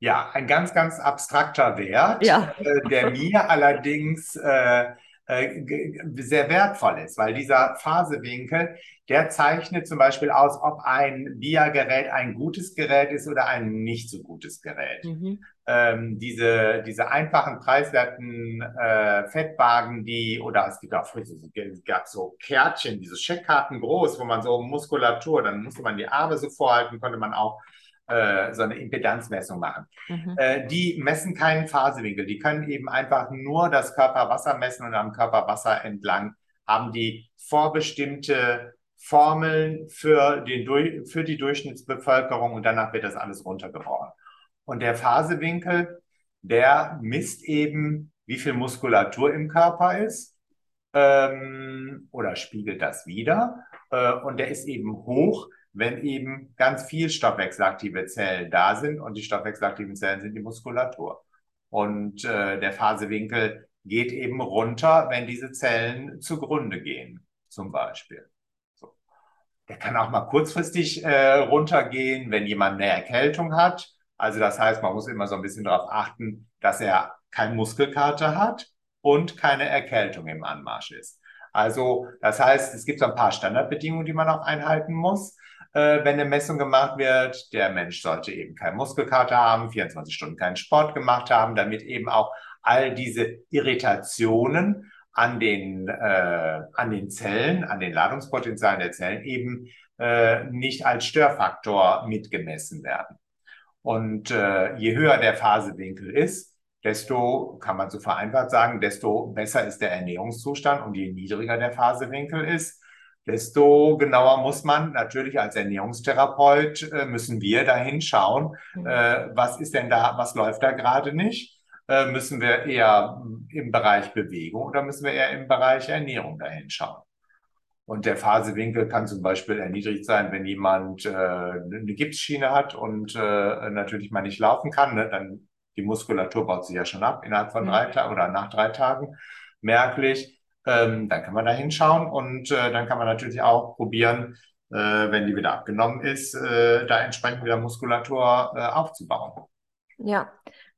Ja, ein ganz, ganz abstrakter Wert, ja. äh, der mir allerdings äh, sehr wertvoll ist, weil dieser Phasewinkel, der zeichnet zum Beispiel aus, ob ein BIA-Gerät ein gutes Gerät ist oder ein nicht so gutes Gerät. Mhm. Ähm, diese, diese einfachen, preiswerten äh, Fettwagen, die, oder es gibt auch es gab so Kärtchen, diese Checkkarten groß, wo man so Muskulatur, dann musste man die Arme so vorhalten, konnte man auch äh, so eine Impedanzmessung machen. Mhm. Äh, die messen keinen Phasewinkel. Die können eben einfach nur das Körperwasser messen und am Körperwasser entlang haben die vorbestimmte Formeln für, den, für die Durchschnittsbevölkerung und danach wird das alles runtergebrochen. Und der Phasewinkel, der misst eben, wie viel Muskulatur im Körper ist ähm, oder spiegelt das wieder. Äh, und der ist eben hoch, wenn eben ganz viel stoffwechselaktive Zellen da sind und die stoffwechselaktiven Zellen sind die Muskulatur. Und äh, der Phasewinkel geht eben runter, wenn diese Zellen zugrunde gehen, zum Beispiel. So. Der kann auch mal kurzfristig äh, runtergehen, wenn jemand eine Erkältung hat. Also das heißt, man muss immer so ein bisschen darauf achten, dass er kein Muskelkater hat und keine Erkältung im Anmarsch ist. Also das heißt, es gibt so ein paar Standardbedingungen, die man auch einhalten muss äh, wenn eine Messung gemacht wird. Der Mensch sollte eben keinen Muskelkater haben, 24 Stunden keinen Sport gemacht haben, damit eben auch all diese Irritationen an den, äh, an den Zellen, an den Ladungspotenzialen der Zellen eben äh, nicht als Störfaktor mitgemessen werden. Und äh, je höher der Phasewinkel ist, desto, kann man so vereinbart sagen, desto besser ist der Ernährungszustand und je niedriger der Phasewinkel ist, desto genauer muss man natürlich als Ernährungstherapeut, äh, müssen wir dahin schauen, mhm. äh, was ist denn da, was läuft da gerade nicht? Äh, müssen wir eher im Bereich Bewegung oder müssen wir eher im Bereich Ernährung dahin schauen? Und der Phasewinkel kann zum Beispiel erniedrigt sein, wenn jemand äh, eine Gipsschiene hat und äh, natürlich mal nicht laufen kann. Ne? Dann die Muskulatur baut sich ja schon ab innerhalb von drei Tagen oder nach drei Tagen merklich ähm, dann kann man da hinschauen und äh, dann kann man natürlich auch probieren, äh, wenn die wieder abgenommen ist, äh, da entsprechend wieder Muskulatur äh, aufzubauen. Ja,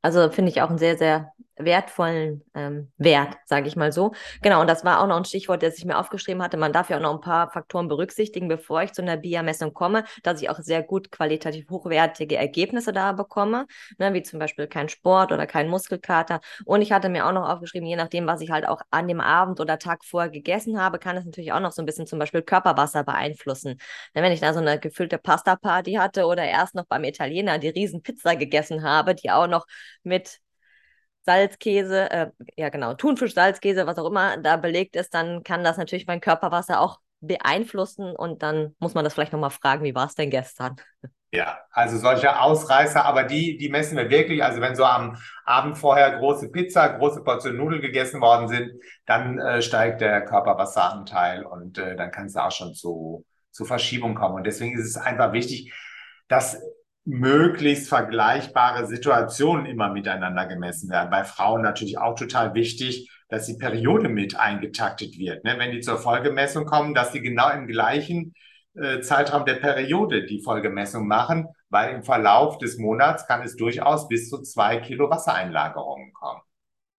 also finde ich auch ein sehr, sehr wertvollen ähm, Wert, sage ich mal so. Genau, und das war auch noch ein Stichwort, das ich mir aufgeschrieben hatte. Man darf ja auch noch ein paar Faktoren berücksichtigen, bevor ich zu einer BIA-Messung komme, dass ich auch sehr gut qualitativ hochwertige Ergebnisse da bekomme, ne, wie zum Beispiel kein Sport oder kein Muskelkater. Und ich hatte mir auch noch aufgeschrieben, je nachdem, was ich halt auch an dem Abend oder Tag vorher gegessen habe, kann es natürlich auch noch so ein bisschen zum Beispiel Körperwasser beeinflussen. Denn wenn ich da so eine gefüllte Pasta-Party hatte oder erst noch beim Italiener die riesen Pizza gegessen habe, die auch noch mit Salzkäse, äh, ja genau, Thunfisch, Salzkäse, was auch immer da belegt ist, dann kann das natürlich mein Körperwasser auch beeinflussen und dann muss man das vielleicht nochmal fragen, wie war es denn gestern? Ja, also solche Ausreißer, aber die, die messen wir wirklich. Also wenn so am Abend vorher große Pizza, große Portion Nudeln gegessen worden sind, dann äh, steigt der Körperwasseranteil und äh, dann kann es auch schon zu, zu Verschiebung kommen. Und deswegen ist es einfach wichtig, dass möglichst vergleichbare Situationen immer miteinander gemessen werden. Bei Frauen natürlich auch total wichtig, dass die Periode mit eingetaktet wird. Ne? Wenn die zur Folgemessung kommen, dass die genau im gleichen äh, Zeitraum der Periode die Folgemessung machen, weil im Verlauf des Monats kann es durchaus bis zu zwei Kilo Wassereinlagerungen kommen.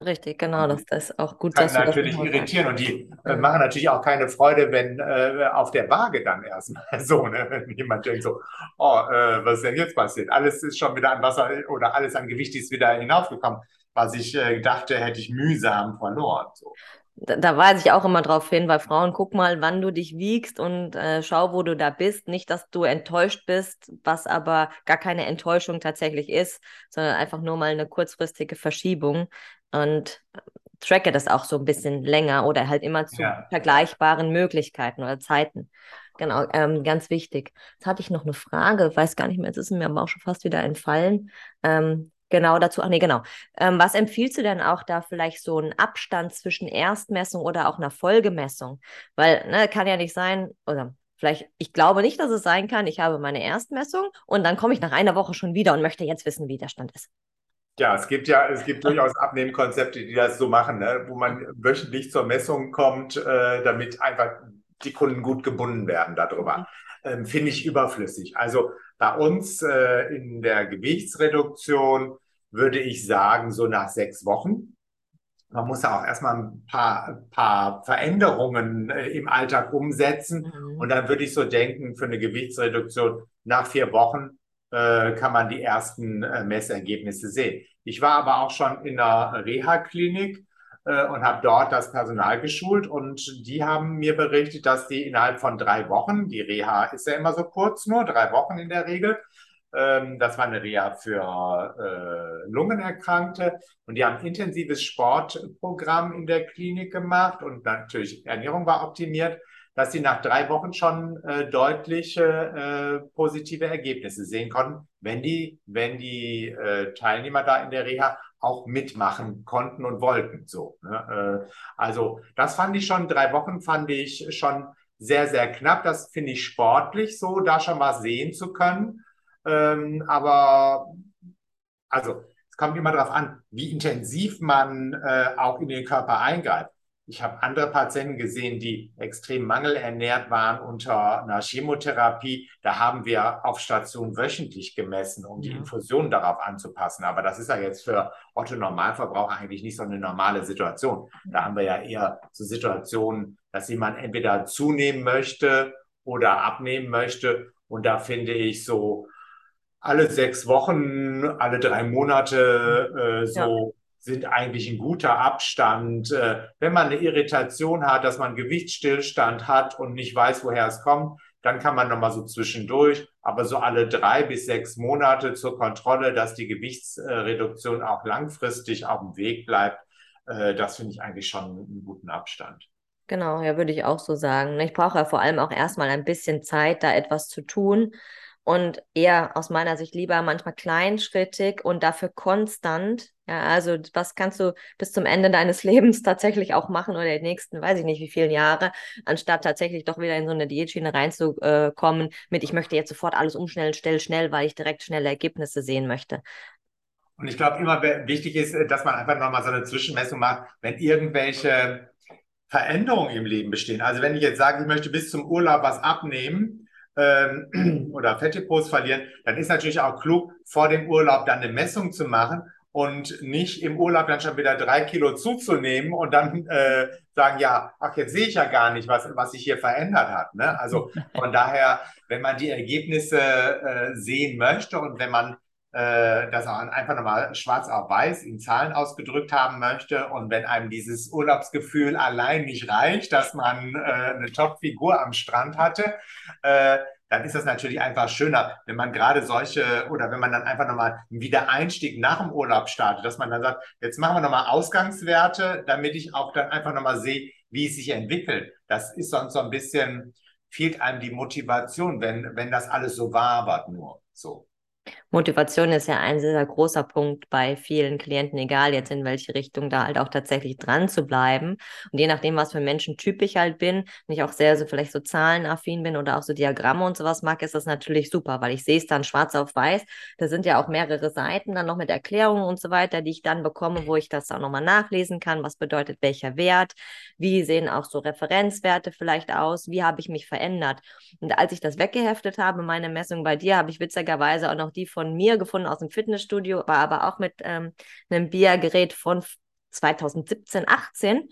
Richtig, genau, das, das ist auch gut. Kann natürlich irritieren und die äh, machen natürlich auch keine Freude, wenn äh, auf der Waage dann erstmal so, ne, wenn jemand denkt so, oh, äh, was ist denn jetzt passiert? Alles ist schon wieder an Wasser oder alles an Gewicht ist wieder hinaufgekommen, was ich äh, dachte, hätte ich mühsam verloren. So. Da, da, weise ich auch immer drauf hin, weil Frauen, guck mal, wann du dich wiegst und äh, schau, wo du da bist. Nicht, dass du enttäuscht bist, was aber gar keine Enttäuschung tatsächlich ist, sondern einfach nur mal eine kurzfristige Verschiebung und tracke das auch so ein bisschen länger oder halt immer zu ja. vergleichbaren Möglichkeiten oder Zeiten. Genau, ähm, ganz wichtig. Jetzt hatte ich noch eine Frage, weiß gar nicht mehr, jetzt ist mir aber auch schon fast wieder entfallen. Ähm, genau dazu, ach nee, genau. Ähm, was empfiehlst du denn auch da vielleicht so einen Abstand zwischen Erstmessung oder auch einer Folgemessung? Weil, ne, kann ja nicht sein, oder vielleicht, ich glaube nicht, dass es sein kann, ich habe meine Erstmessung und dann komme ich nach einer Woche schon wieder und möchte jetzt wissen, wie der Stand ist. Ja, es gibt ja, es gibt durchaus Abnehmkonzepte, die das so machen, ne? wo man wöchentlich zur Messung kommt, äh, damit einfach die Kunden gut gebunden werden darüber. Mhm. Ähm, Finde ich überflüssig. Also bei uns äh, in der Gewichtsreduktion würde ich sagen, so nach sechs Wochen. Man muss ja auch erstmal ein paar, paar Veränderungen äh, im Alltag umsetzen. Mhm. Und dann würde ich so denken, für eine Gewichtsreduktion nach vier Wochen äh, kann man die ersten äh, Messergebnisse sehen. Ich war aber auch schon in einer Reha-Klinik äh, und habe dort das Personal geschult und die haben mir berichtet, dass die innerhalb von drei Wochen, die Reha ist ja immer so kurz nur, drei Wochen in der Regel, das war eine Reha für äh, Lungenerkrankte und die haben ein intensives Sportprogramm in der Klinik gemacht und natürlich Ernährung war optimiert, dass sie nach drei Wochen schon äh, deutliche äh, positive Ergebnisse sehen konnten, wenn die, wenn die äh, Teilnehmer da in der Reha auch mitmachen konnten und wollten. So, ne? äh, also das fand ich schon, drei Wochen fand ich schon sehr, sehr knapp. Das finde ich sportlich so, da schon was sehen zu können. Ähm, aber also es kommt immer darauf an, wie intensiv man äh, auch in den Körper eingreift. Ich habe andere Patienten gesehen, die extrem mangelernährt waren unter einer Chemotherapie. Da haben wir auf Station wöchentlich gemessen, um die Infusion darauf anzupassen. Aber das ist ja jetzt für Otto Normalverbraucher eigentlich nicht so eine normale Situation. Da haben wir ja eher so Situationen, dass jemand entweder zunehmen möchte oder abnehmen möchte. Und da finde ich so alle sechs Wochen, alle drei Monate äh, so ja. sind eigentlich ein guter Abstand. Äh, wenn man eine Irritation hat, dass man Gewichtsstillstand hat und nicht weiß, woher es kommt, dann kann man nochmal so zwischendurch, aber so alle drei bis sechs Monate zur Kontrolle, dass die Gewichtsreduktion auch langfristig auf dem Weg bleibt, äh, das finde ich eigentlich schon einen guten Abstand. Genau, ja, würde ich auch so sagen. Ich brauche ja vor allem auch erstmal ein bisschen Zeit, da etwas zu tun und eher aus meiner Sicht lieber manchmal kleinschrittig und dafür konstant. Ja, also was kannst du bis zum Ende deines Lebens tatsächlich auch machen oder die nächsten, weiß ich nicht, wie vielen Jahre, anstatt tatsächlich doch wieder in so eine Diätschiene reinzukommen mit, ich möchte jetzt sofort alles umstellen, stell schnell, weil ich direkt schnelle Ergebnisse sehen möchte. Und ich glaube, immer wichtig ist, dass man einfach nochmal so eine Zwischenmessung macht, wenn irgendwelche Veränderungen im Leben bestehen. Also wenn ich jetzt sage, ich möchte bis zum Urlaub was abnehmen, ähm, oder Fettdepots verlieren, dann ist natürlich auch klug, vor dem Urlaub dann eine Messung zu machen und nicht im Urlaub dann schon wieder drei Kilo zuzunehmen und dann äh, sagen, ja, ach, jetzt sehe ich ja gar nicht, was, was sich hier verändert hat. Ne? Also von daher, wenn man die Ergebnisse äh, sehen möchte und wenn man äh, das auch einfach nochmal schwarz auf weiß in Zahlen ausgedrückt haben möchte. Und wenn einem dieses Urlaubsgefühl allein nicht reicht, dass man äh, eine Top-Figur am Strand hatte, äh, dann ist das natürlich einfach schöner, wenn man gerade solche oder wenn man dann einfach nochmal einen Wiedereinstieg nach dem Urlaub startet, dass man dann sagt, jetzt machen wir nochmal Ausgangswerte, damit ich auch dann einfach nochmal sehe, wie es sich entwickelt. Das ist sonst so ein bisschen, fehlt einem die Motivation, wenn, wenn das alles so wird nur so. Motivation ist ja ein sehr großer Punkt bei vielen Klienten, egal jetzt in welche Richtung, da halt auch tatsächlich dran zu bleiben. Und je nachdem, was für Menschentyp ich halt bin, wenn ich auch sehr so vielleicht so zahlenaffin bin oder auch so Diagramme und sowas mag, ist das natürlich super, weil ich sehe es dann schwarz auf weiß. Da sind ja auch mehrere Seiten dann noch mit Erklärungen und so weiter, die ich dann bekomme, wo ich das auch nochmal nachlesen kann. Was bedeutet welcher Wert? Wie sehen auch so Referenzwerte vielleicht aus? Wie habe ich mich verändert? Und als ich das weggeheftet habe, meine Messung bei dir, habe ich witzigerweise auch noch die von mir gefunden aus dem Fitnessstudio, war aber auch mit ähm, einem BIA-Gerät von 2017, 18.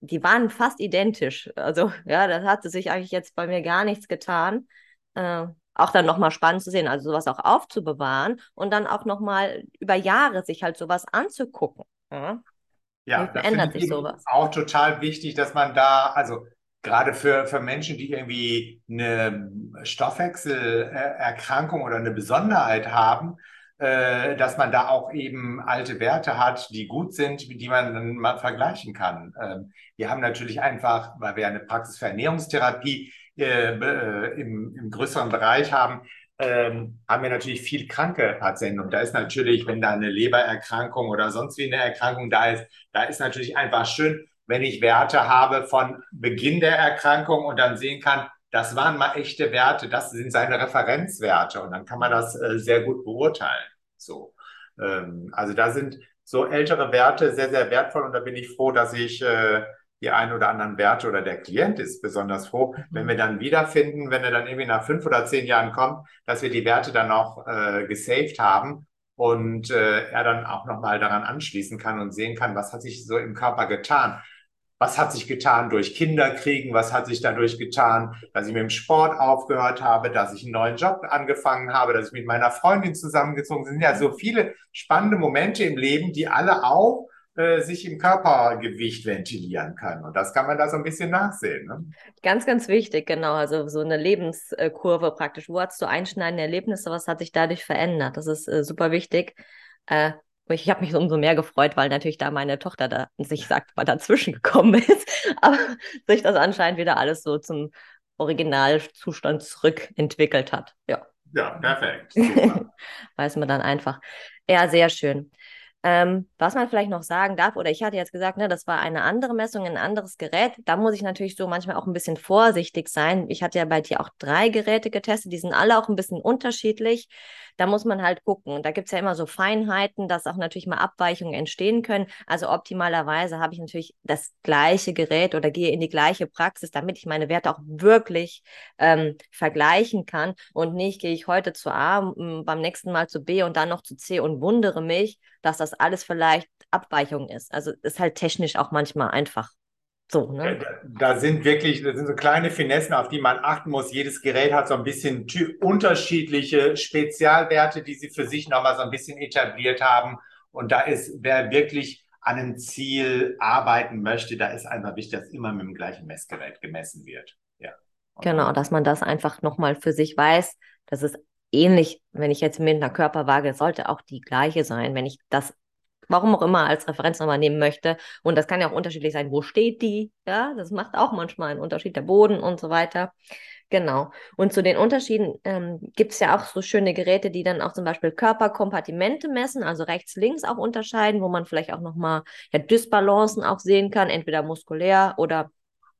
Die waren fast identisch. Also ja, das hatte sich eigentlich jetzt bei mir gar nichts getan. Äh, auch dann nochmal spannend zu sehen, also sowas auch aufzubewahren und dann auch nochmal über Jahre sich halt sowas anzugucken. Ja, ja das ändert sich sowas. Auch total wichtig, dass man da, also gerade für, für Menschen, die irgendwie eine Stoffwechselerkrankung oder eine Besonderheit haben, äh, dass man da auch eben alte Werte hat, die gut sind, die man dann mal vergleichen kann. Ähm, wir haben natürlich einfach, weil wir eine Praxis für Ernährungstherapie äh, äh, im, im größeren Bereich haben, ähm, haben wir natürlich viel kranke Patienten. Und da ist natürlich, wenn da eine Lebererkrankung oder sonst wie eine Erkrankung da ist, da ist natürlich einfach schön, wenn ich Werte habe von Beginn der Erkrankung und dann sehen kann, das waren mal echte Werte, das sind seine Referenzwerte. Und dann kann man das äh, sehr gut beurteilen. So, ähm, also da sind so ältere Werte sehr, sehr wertvoll und da bin ich froh, dass ich äh, die ein oder anderen Werte oder der Klient ist besonders froh, wenn wir dann wiederfinden, wenn er dann irgendwie nach fünf oder zehn Jahren kommt, dass wir die Werte dann noch äh, gesaved haben und äh, er dann auch nochmal daran anschließen kann und sehen kann, was hat sich so im Körper getan was hat sich getan durch Kinderkriegen, was hat sich dadurch getan, dass ich mit dem Sport aufgehört habe, dass ich einen neuen Job angefangen habe, dass ich mit meiner Freundin zusammengezogen bin. Ja so viele spannende Momente im Leben, die alle auch äh, sich im Körpergewicht ventilieren können. Und das kann man da so ein bisschen nachsehen. Ne? Ganz, ganz wichtig, genau. Also so eine Lebenskurve praktisch. Wo hast du einschneidende Erlebnisse? Was hat sich dadurch verändert? Das ist äh, super wichtig. Äh, ich habe mich umso mehr gefreut, weil natürlich da meine Tochter da sich sagt, mal dazwischen gekommen ist, aber sich das anscheinend wieder alles so zum Originalzustand zurückentwickelt hat. Ja. Ja, perfekt. Weiß man dann einfach. Ja, sehr schön. Ähm, was man vielleicht noch sagen darf, oder ich hatte jetzt gesagt, ne, das war eine andere Messung, ein anderes Gerät. Da muss ich natürlich so manchmal auch ein bisschen vorsichtig sein. Ich hatte ja bei dir auch drei Geräte getestet, die sind alle auch ein bisschen unterschiedlich. Da muss man halt gucken. Da gibt es ja immer so Feinheiten, dass auch natürlich mal Abweichungen entstehen können. Also optimalerweise habe ich natürlich das gleiche Gerät oder gehe in die gleiche Praxis, damit ich meine Werte auch wirklich ähm, vergleichen kann und nicht gehe ich heute zu A, beim nächsten Mal zu B und dann noch zu C und wundere mich, dass das alles vielleicht Abweichung ist. Also ist halt technisch auch manchmal einfach so, ne? Da sind wirklich, das sind so kleine Finessen, auf die man achten muss. Jedes Gerät hat so ein bisschen unterschiedliche Spezialwerte, die sie für sich nochmal so ein bisschen etabliert haben. Und da ist, wer wirklich an einem Ziel arbeiten möchte, da ist einfach wichtig, dass immer mit dem gleichen Messgerät gemessen wird. Ja. Genau, dass man das einfach nochmal für sich weiß. Das ist ähnlich, wenn ich jetzt mit einer Körperwaage, sollte auch die gleiche sein, wenn ich das warum auch immer als Referenznummer nehmen möchte. Und das kann ja auch unterschiedlich sein, wo steht die? Ja, das macht auch manchmal einen Unterschied, der Boden und so weiter. Genau. Und zu den Unterschieden ähm, gibt es ja auch so schöne Geräte, die dann auch zum Beispiel Körperkompartimente messen, also rechts, links auch unterscheiden, wo man vielleicht auch nochmal ja, Dysbalancen auch sehen kann, entweder muskulär oder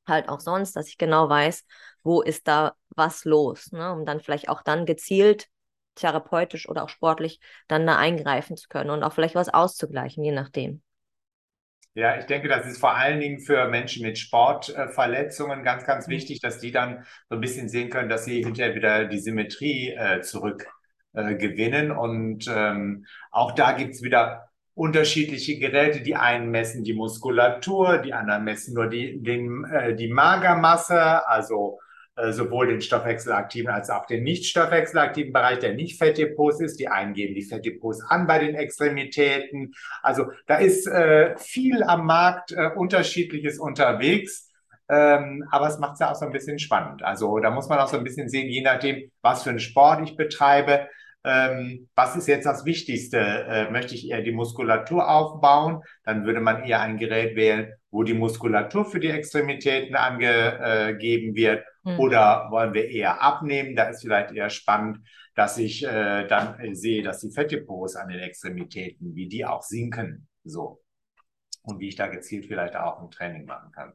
halt auch sonst, dass ich genau weiß, wo ist da was los, ne? um dann vielleicht auch dann gezielt therapeutisch oder auch sportlich dann da eingreifen zu können und auch vielleicht was auszugleichen, je nachdem. Ja, ich denke, das ist vor allen Dingen für Menschen mit Sportverletzungen ganz, ganz mhm. wichtig, dass die dann so ein bisschen sehen können, dass sie hinterher wieder die Symmetrie äh, zurückgewinnen. Äh, und ähm, auch da gibt es wieder unterschiedliche Geräte. Die einen messen die Muskulatur, die anderen messen nur die, den, äh, die Magermasse, also sowohl den stoffwechselaktiven als auch den nicht stoffwechselaktiven Bereich, der nicht Fettdepots ist. Die einen geben die Fettdepots an bei den Extremitäten. Also da ist äh, viel am Markt äh, unterschiedliches unterwegs. Ähm, aber es macht es ja auch so ein bisschen spannend. Also da muss man auch so ein bisschen sehen, je nachdem, was für einen Sport ich betreibe, ähm, was ist jetzt das Wichtigste? Äh, möchte ich eher die Muskulatur aufbauen? Dann würde man eher ein Gerät wählen, wo die Muskulatur für die Extremitäten angegeben wird. Mhm. Oder wollen wir eher abnehmen? Da ist vielleicht eher spannend, dass ich äh, dann äh, sehe, dass die Fettdepots an den Extremitäten, wie die auch sinken. So. Und wie ich da gezielt vielleicht auch ein Training machen kann.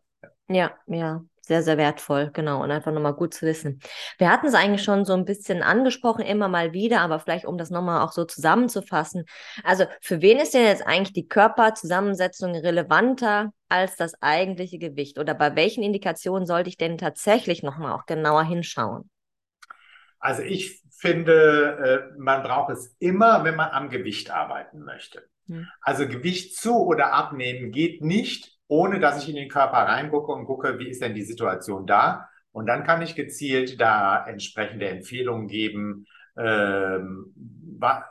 Ja, ja, sehr, sehr wertvoll, genau. Und einfach nochmal gut zu wissen. Wir hatten es eigentlich schon so ein bisschen angesprochen, immer mal wieder, aber vielleicht, um das nochmal auch so zusammenzufassen. Also, für wen ist denn jetzt eigentlich die Körperzusammensetzung relevanter als das eigentliche Gewicht? Oder bei welchen Indikationen sollte ich denn tatsächlich nochmal auch genauer hinschauen? Also, ich finde, äh, man braucht es immer, wenn man am Gewicht arbeiten möchte. Hm. Also, Gewicht zu oder abnehmen geht nicht, ohne dass ich in den Körper reingucke und gucke, wie ist denn die Situation da. Und dann kann ich gezielt da entsprechende Empfehlungen geben. Ähm,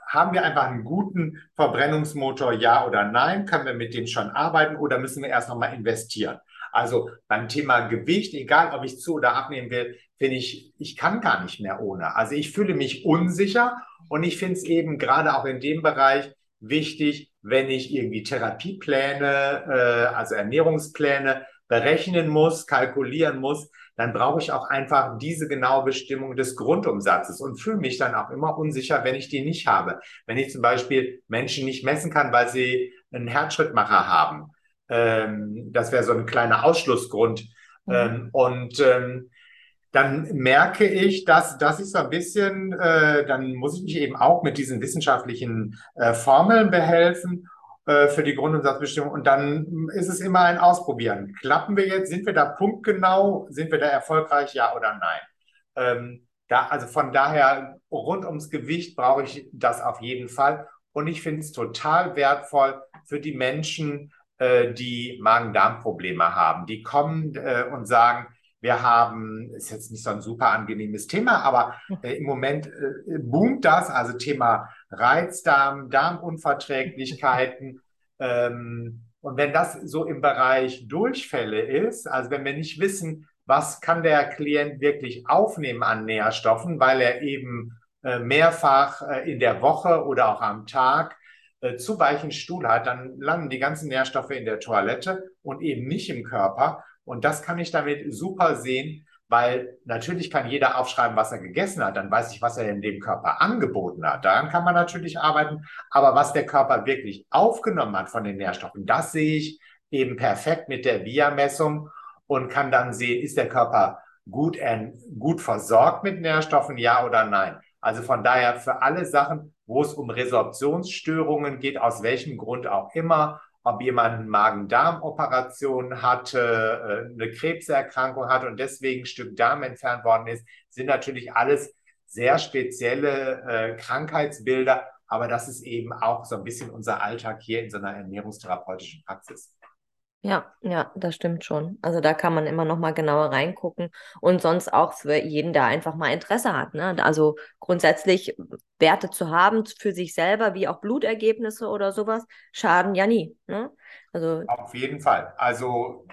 haben wir einfach einen guten Verbrennungsmotor, ja oder nein? Können wir mit dem schon arbeiten oder müssen wir erst nochmal investieren? Also beim Thema Gewicht, egal ob ich zu oder abnehmen will, finde ich, ich kann gar nicht mehr ohne. Also ich fühle mich unsicher und ich finde es eben gerade auch in dem Bereich wichtig, wenn ich irgendwie Therapiepläne, äh, also Ernährungspläne berechnen muss, kalkulieren muss, dann brauche ich auch einfach diese genaue Bestimmung des Grundumsatzes und fühle mich dann auch immer unsicher, wenn ich die nicht habe. Wenn ich zum Beispiel Menschen nicht messen kann, weil sie einen Herzschrittmacher haben. Ähm, das wäre so ein kleiner Ausschlussgrund. Mhm. Ähm, und ähm, dann merke ich, dass das ist so ein bisschen, äh, dann muss ich mich eben auch mit diesen wissenschaftlichen äh, Formeln behelfen äh, für die Grundumsatzbestimmung. Und dann ist es immer ein Ausprobieren. Klappen wir jetzt? Sind wir da punktgenau? Sind wir da erfolgreich? Ja oder nein? Ähm, da, also von daher, rund ums Gewicht brauche ich das auf jeden Fall. Und ich finde es total wertvoll für die Menschen, äh, die Magen-Darm-Probleme haben. Die kommen äh, und sagen, wir haben, ist jetzt nicht so ein super angenehmes Thema, aber äh, im Moment äh, boomt das, also Thema Reizdarm, Darmunverträglichkeiten. Ähm, Und wenn das so im Bereich Durchfälle ist, also wenn wir nicht wissen, was kann der Klient wirklich aufnehmen an Nährstoffen, weil er eben äh, mehrfach äh, in der Woche oder auch am Tag äh, zu weichen Stuhl hat, dann landen die ganzen Nährstoffe in der Toilette und eben nicht im Körper. Und das kann ich damit super sehen, weil natürlich kann jeder aufschreiben, was er gegessen hat. Dann weiß ich, was er in dem Körper angeboten hat. Daran kann man natürlich arbeiten. Aber was der Körper wirklich aufgenommen hat von den Nährstoffen, das sehe ich eben perfekt mit der VIA-Messung und kann dann sehen, ist der Körper gut, gut versorgt mit Nährstoffen, ja oder nein. Also von daher für alle Sachen, wo es um Resorptionsstörungen geht, aus welchem Grund auch immer, ob jemand Magen-Darm-Operation hatte, äh, eine Krebserkrankung hatte und deswegen ein Stück Darm entfernt worden ist, sind natürlich alles sehr spezielle äh, Krankheitsbilder. Aber das ist eben auch so ein bisschen unser Alltag hier in so einer ernährungstherapeutischen Praxis. Ja, ja, das stimmt schon. Also da kann man immer noch mal genauer reingucken und sonst auch für jeden, der einfach mal Interesse hat. Ne? Also grundsätzlich Werte zu haben für sich selber, wie auch Blutergebnisse oder sowas, schaden ja nie. Ne? Also auf jeden Fall. Also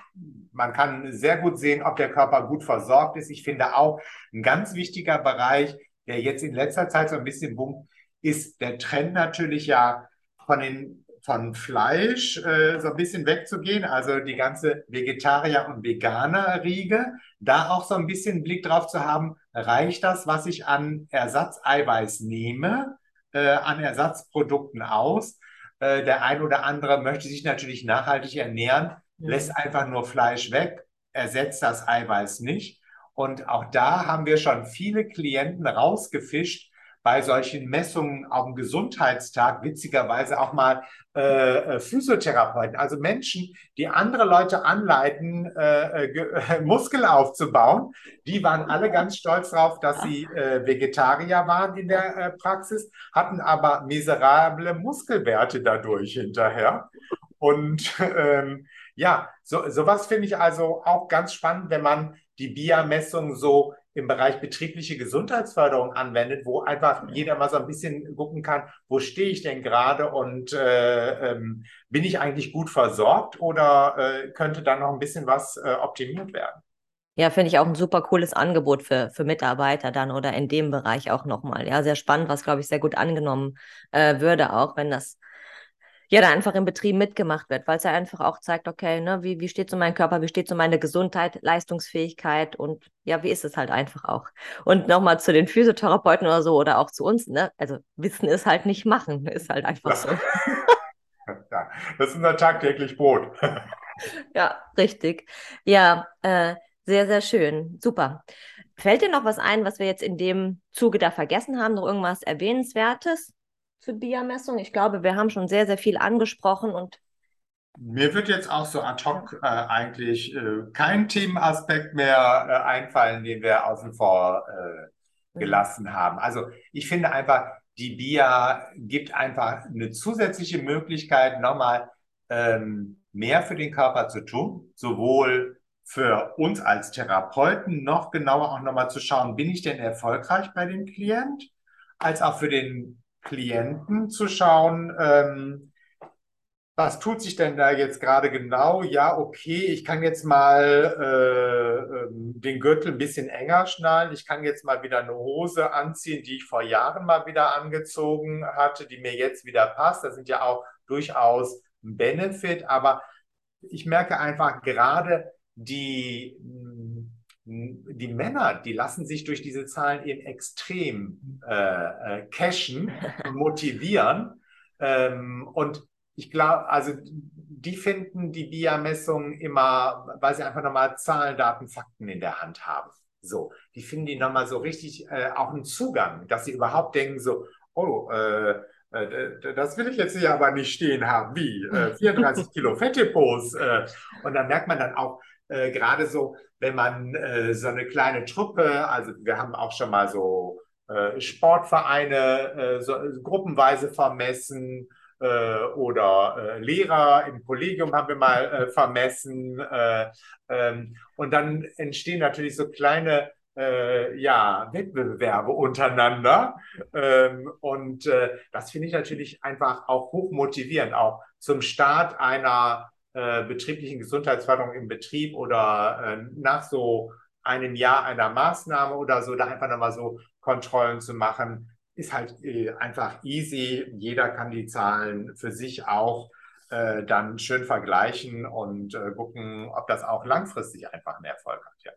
man kann sehr gut sehen, ob der Körper gut versorgt ist. Ich finde auch ein ganz wichtiger Bereich, der jetzt in letzter Zeit so ein bisschen boomt, ist der Trend natürlich ja von den von Fleisch äh, so ein bisschen wegzugehen, also die ganze Vegetarier- und Veganer-Riege, da auch so ein bisschen Blick drauf zu haben, reicht das, was ich an Ersatzeiweiß nehme, äh, an Ersatzprodukten aus? Äh, der ein oder andere möchte sich natürlich nachhaltig ernähren, mhm. lässt einfach nur Fleisch weg, ersetzt das Eiweiß nicht. Und auch da haben wir schon viele Klienten rausgefischt, bei solchen Messungen auf dem Gesundheitstag witzigerweise auch mal äh, äh, Physiotherapeuten, also Menschen, die andere Leute anleiten, äh, äh, Muskel aufzubauen. Die waren alle ganz stolz darauf, dass sie äh, Vegetarier waren in der äh, Praxis, hatten aber miserable Muskelwerte dadurch hinterher. Und ähm, ja, so, sowas finde ich also auch ganz spannend, wenn man die BIA-Messung so im Bereich betriebliche Gesundheitsförderung anwendet, wo einfach jeder mal so ein bisschen gucken kann, wo stehe ich denn gerade und äh, ähm, bin ich eigentlich gut versorgt oder äh, könnte da noch ein bisschen was äh, optimiert werden? Ja, finde ich auch ein super cooles Angebot für, für Mitarbeiter dann oder in dem Bereich auch nochmal. Ja, sehr spannend, was, glaube ich, sehr gut angenommen äh, würde, auch wenn das ja, da einfach im Betrieb mitgemacht wird, weil es ja einfach auch zeigt, okay, ne, wie, wie steht so mein Körper, wie steht so meine Gesundheit, Leistungsfähigkeit und ja, wie ist es halt einfach auch. Und nochmal zu den Physiotherapeuten oder so oder auch zu uns, ne, also Wissen ist halt nicht machen, ist halt einfach so. Ja, das ist unser tagtäglich Brot. ja, richtig. Ja, äh, sehr, sehr schön. Super. Fällt dir noch was ein, was wir jetzt in dem Zuge da vergessen haben? Noch irgendwas Erwähnenswertes? Für Biermessung? Ich glaube, wir haben schon sehr, sehr viel angesprochen und mir wird jetzt auch so ad hoc äh, eigentlich äh, kein Themenaspekt mehr äh, einfallen, den wir außen vor äh, mhm. gelassen haben. Also ich finde einfach, die BIA gibt einfach eine zusätzliche Möglichkeit, nochmal ähm, mehr für den Körper zu tun, sowohl für uns als Therapeuten noch genauer auch nochmal zu schauen, bin ich denn erfolgreich bei dem Klient, als auch für den Klienten zu schauen, ähm, was tut sich denn da jetzt gerade genau? Ja, okay, ich kann jetzt mal äh, ähm, den Gürtel ein bisschen enger schnallen. Ich kann jetzt mal wieder eine Hose anziehen, die ich vor Jahren mal wieder angezogen hatte, die mir jetzt wieder passt. Das sind ja auch durchaus ein Benefit. Aber ich merke einfach gerade die die Männer, die lassen sich durch diese Zahlen eben extrem äh, äh, cashen motivieren. Ähm, und ich glaube, also die finden die BIA-Messungen immer, weil sie einfach nochmal Zahlen, Daten, Fakten in der Hand haben. So, die finden die nochmal so richtig äh, auch einen Zugang, dass sie überhaupt denken so, oh, äh, äh das will ich jetzt hier aber nicht stehen haben. Wie? 34 äh, Kilo Fettdepots. Äh, und dann merkt man dann auch, äh, gerade so, wenn man äh, so eine kleine Truppe, also wir haben auch schon mal so äh, Sportvereine äh, so, gruppenweise vermessen äh, oder äh, Lehrer im Kollegium haben wir mal vermessen. Ähm, und dann entstehen natürlich so kleine äh, ja, Wettbewerbe untereinander. Ähm, und äh, das finde ich natürlich einfach auch hoch motivierend, auch zum Start einer äh, betrieblichen Gesundheitsförderung im Betrieb oder äh, nach so einem Jahr einer Maßnahme oder so, da einfach nochmal so Kontrollen zu machen, ist halt äh, einfach easy. Jeder kann die Zahlen für sich auch äh, dann schön vergleichen und äh, gucken, ob das auch langfristig einfach einen Erfolg hat. Ja.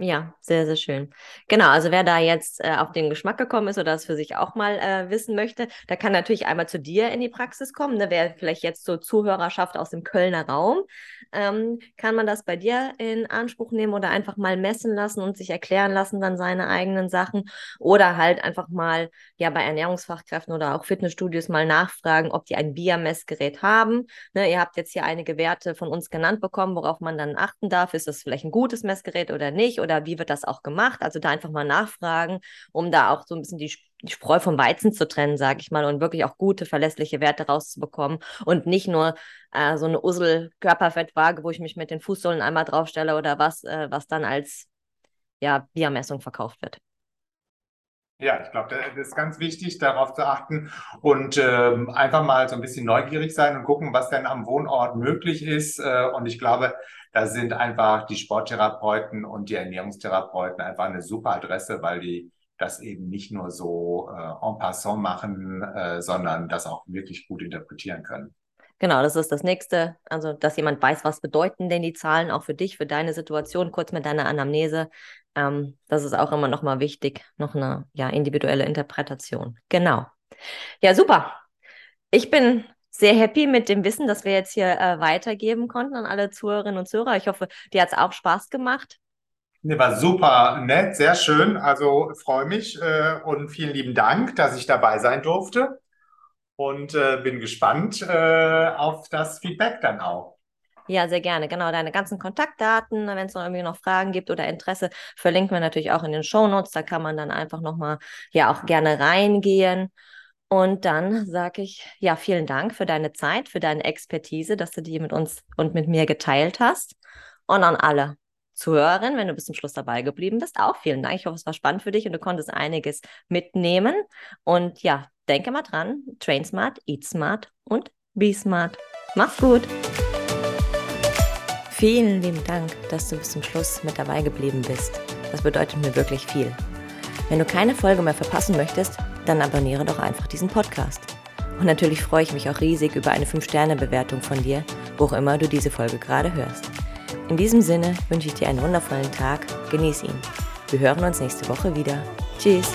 Ja, sehr, sehr schön. Genau, also wer da jetzt äh, auf den Geschmack gekommen ist oder das für sich auch mal äh, wissen möchte, der kann natürlich einmal zu dir in die Praxis kommen. Ne? Wer vielleicht jetzt so Zuhörerschaft aus dem Kölner Raum, ähm, kann man das bei dir in Anspruch nehmen oder einfach mal messen lassen und sich erklären lassen, dann seine eigenen Sachen. Oder halt einfach mal ja bei Ernährungsfachkräften oder auch Fitnessstudios mal nachfragen, ob die ein Bia-Messgerät haben. Ne? Ihr habt jetzt hier einige Werte von uns genannt bekommen, worauf man dann achten darf. Ist das vielleicht ein gutes Messgerät oder nicht? oder wie wird das auch gemacht? Also da einfach mal nachfragen, um da auch so ein bisschen die, die Spreu vom Weizen zu trennen, sage ich mal, und wirklich auch gute, verlässliche Werte rauszubekommen und nicht nur äh, so eine Ussel-Körperfettwaage, wo ich mich mit den Fußsohlen einmal draufstelle oder was, äh, was dann als ja, Biermessung verkauft wird. Ja, ich glaube, das ist ganz wichtig, darauf zu achten und ähm, einfach mal so ein bisschen neugierig sein und gucken, was denn am Wohnort möglich ist. Äh, und ich glaube, da sind einfach die Sporttherapeuten und die Ernährungstherapeuten einfach eine super Adresse, weil die das eben nicht nur so äh, en passant machen, äh, sondern das auch wirklich gut interpretieren können. Genau, das ist das nächste. Also, dass jemand weiß, was bedeuten denn die Zahlen auch für dich, für deine Situation, kurz mit deiner Anamnese. Ähm, das ist auch immer nochmal wichtig. Noch eine ja, individuelle Interpretation. Genau. Ja, super. Ich bin sehr happy mit dem Wissen, das wir jetzt hier äh, weitergeben konnten an alle Zuhörerinnen und Zuhörer. Ich hoffe, dir hat es auch Spaß gemacht. Nee, war super nett, sehr schön. Also freue mich äh, und vielen lieben Dank, dass ich dabei sein durfte und äh, bin gespannt äh, auf das Feedback dann auch. Ja, sehr gerne. Genau, deine ganzen Kontaktdaten, wenn es noch irgendwie noch Fragen gibt oder Interesse, verlinken wir natürlich auch in den Show Notes. Da kann man dann einfach nochmal ja auch gerne reingehen. Und dann sage ich ja, vielen Dank für deine Zeit, für deine Expertise, dass du die mit uns und mit mir geteilt hast. Und an alle Zuhörerinnen, wenn du bis zum Schluss dabei geblieben bist, auch vielen Dank. Ich hoffe, es war spannend für dich und du konntest einiges mitnehmen. Und ja, denke mal dran, train smart, eat smart und be smart. Mach's gut. Vielen lieben Dank, dass du bis zum Schluss mit dabei geblieben bist. Das bedeutet mir wirklich viel. Wenn du keine Folge mehr verpassen möchtest, dann abonniere doch einfach diesen Podcast. Und natürlich freue ich mich auch riesig über eine 5-Sterne-Bewertung von dir, wo auch immer du diese Folge gerade hörst. In diesem Sinne wünsche ich dir einen wundervollen Tag, genieß ihn. Wir hören uns nächste Woche wieder. Tschüss.